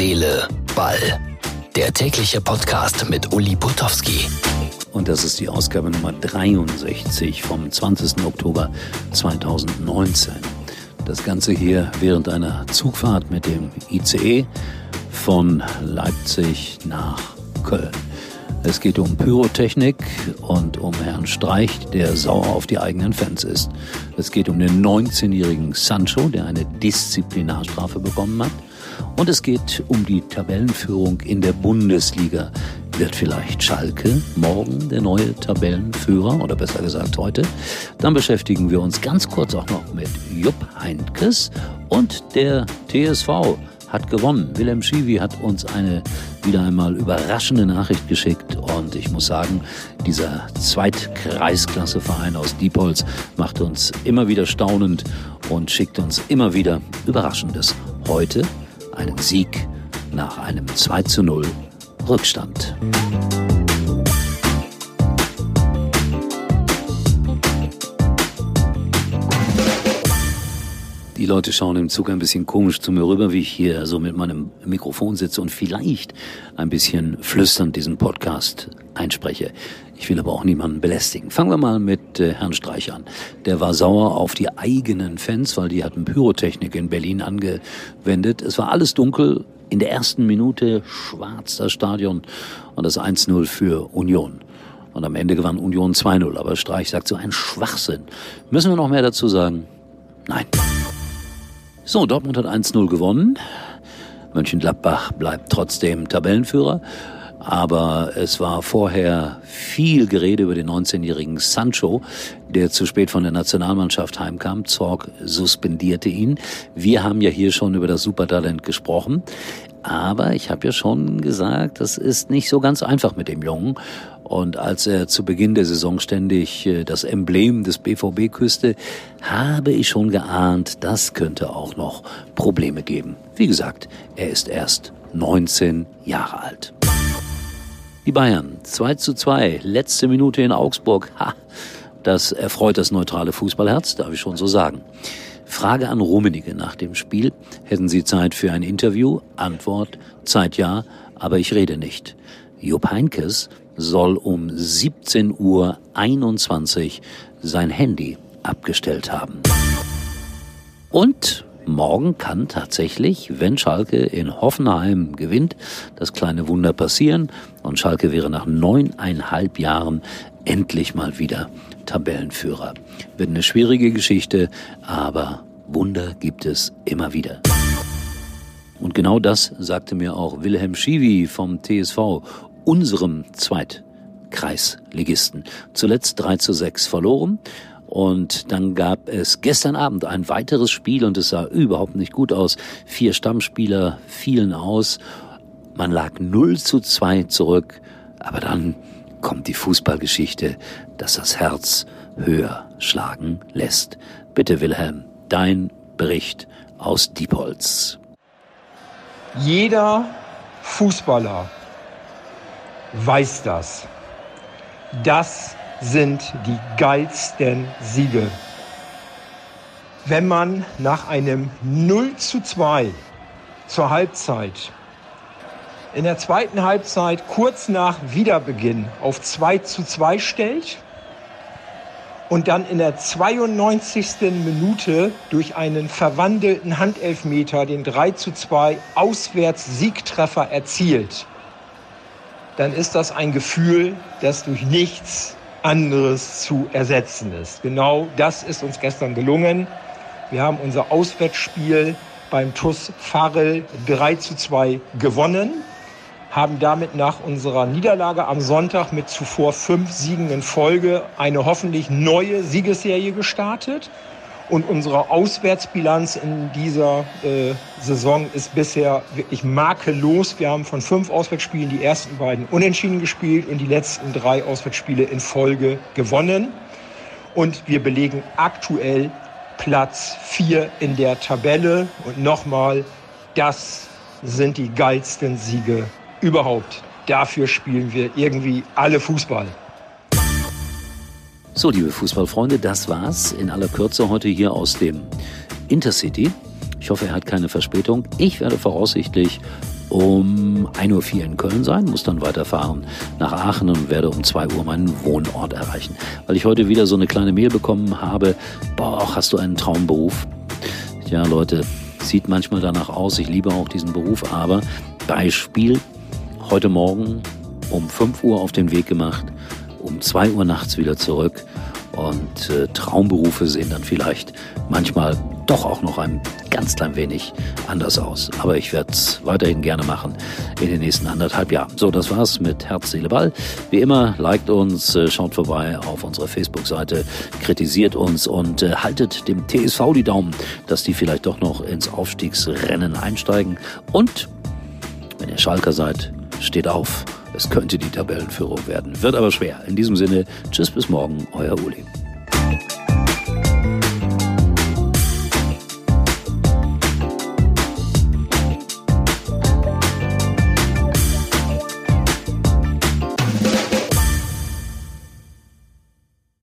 Seele, Ball. Der tägliche Podcast mit Uli Putowski. Und das ist die Ausgabe Nummer 63 vom 20. Oktober 2019. Das Ganze hier während einer Zugfahrt mit dem ICE von Leipzig nach Köln. Es geht um Pyrotechnik und um Herrn Streich, der sauer auf die eigenen Fans ist. Es geht um den 19-jährigen Sancho, der eine Disziplinarstrafe bekommen hat. Und es geht um die Tabellenführung in der Bundesliga. Wird vielleicht Schalke morgen der neue Tabellenführer oder besser gesagt heute? Dann beschäftigen wir uns ganz kurz auch noch mit Jupp Heinkes und der TSV hat gewonnen. Wilhelm Schiwi hat uns eine wieder einmal überraschende Nachricht geschickt und ich muss sagen, dieser Zweitkreisklasseverein aus Diepholz macht uns immer wieder staunend und schickt uns immer wieder Überraschendes. Heute einen Sieg nach einem 2 zu 0 Rückstand. Die Leute schauen im Zug ein bisschen komisch zu mir rüber, wie ich hier so mit meinem Mikrofon sitze und vielleicht ein bisschen flüsternd diesen Podcast einspreche. Ich will aber auch niemanden belästigen. Fangen wir mal mit äh, Herrn Streich an. Der war sauer auf die eigenen Fans, weil die hatten Pyrotechnik in Berlin angewendet. Es war alles dunkel. In der ersten Minute schwarz das Stadion und das 1-0 für Union. Und am Ende gewann Union 2-0. Aber Streich sagt so ein Schwachsinn. Müssen wir noch mehr dazu sagen? Nein. So, Dortmund hat 1-0 gewonnen. Mönchengladbach bleibt trotzdem Tabellenführer. Aber es war vorher viel Gerede über den 19-jährigen Sancho, der zu spät von der Nationalmannschaft heimkam. Zorg suspendierte ihn. Wir haben ja hier schon über das Supertalent gesprochen. Aber ich habe ja schon gesagt, das ist nicht so ganz einfach mit dem Jungen. Und als er zu Beginn der Saison ständig äh, das Emblem des BVB küsste, habe ich schon geahnt, das könnte auch noch Probleme geben. Wie gesagt, er ist erst 19 Jahre alt. Die Bayern 2 zu 2, letzte Minute in Augsburg. Ha, das erfreut das neutrale Fußballherz, darf ich schon so sagen. Frage an Rummenigge nach dem Spiel. Hätten Sie Zeit für ein Interview? Antwort, Zeit ja, aber ich rede nicht. Jupp Heinkes soll um 17.21 Uhr sein Handy abgestellt haben. Und morgen kann tatsächlich, wenn Schalke in Hoffenheim gewinnt, das kleine Wunder passieren und Schalke wäre nach neuneinhalb Jahren endlich mal wieder Tabellenführer. Wird eine schwierige Geschichte, aber Wunder gibt es immer wieder. Und genau das sagte mir auch Wilhelm Schiwi vom TSV unserem Zweitkreisligisten. Zuletzt 3 zu 6 verloren. Und dann gab es gestern Abend ein weiteres Spiel und es sah überhaupt nicht gut aus. Vier Stammspieler fielen aus. Man lag 0 zu 2 zurück. Aber dann kommt die Fußballgeschichte, dass das Herz höher schlagen lässt. Bitte Wilhelm, dein Bericht aus Diepholz. Jeder Fußballer weiß das. Das sind die geilsten Siege. Wenn man nach einem 0 zu 2 zur Halbzeit in der zweiten Halbzeit kurz nach Wiederbeginn auf 2 zu 2 stellt und dann in der 92. Minute durch einen verwandelten Handelfmeter den 3 zu 2 Auswärts-Siegtreffer erzielt, dann ist das ein Gefühl, das durch nichts anderes zu ersetzen ist. Genau das ist uns gestern gelungen. Wir haben unser Auswärtsspiel beim TUS Farel 3 zu 2 gewonnen, haben damit nach unserer Niederlage am Sonntag mit zuvor fünf Siegen in Folge eine hoffentlich neue Siegesserie gestartet und unsere Auswärtsbilanz in dieser äh, Saison ist bisher wirklich makellos. Wir haben von fünf Auswärtsspielen die ersten beiden unentschieden gespielt und die letzten drei Auswärtsspiele in Folge gewonnen. Und wir belegen aktuell Platz vier in der Tabelle. Und nochmal, das sind die geilsten Siege überhaupt. Dafür spielen wir irgendwie alle Fußball. So, liebe Fußballfreunde, das war's in aller Kürze heute hier aus dem Intercity. Ich hoffe, er hat keine Verspätung. Ich werde voraussichtlich um 1.04 Uhr in Köln sein, muss dann weiterfahren nach Aachen und werde um 2 Uhr meinen Wohnort erreichen. Weil ich heute wieder so eine kleine Mail bekommen habe, boah, hast du einen Traumberuf? Ja, Leute, sieht manchmal danach aus, ich liebe auch diesen Beruf, aber Beispiel, heute Morgen um 5 Uhr auf den Weg gemacht, um 2 Uhr nachts wieder zurück und äh, Traumberufe sehen dann vielleicht manchmal doch auch noch ein ganz klein wenig anders aus. Aber ich werde es weiterhin gerne machen in den nächsten anderthalb Jahren. So, das war's mit Herz, Seele, Ball. Wie immer, liked uns, äh, schaut vorbei auf unserer Facebook-Seite, kritisiert uns und äh, haltet dem TSV die Daumen, dass die vielleicht doch noch ins Aufstiegsrennen einsteigen. Und wenn ihr Schalker seid, steht auf. Es könnte die Tabellenführung werden. Wird aber schwer. In diesem Sinne, tschüss bis morgen, euer Uli.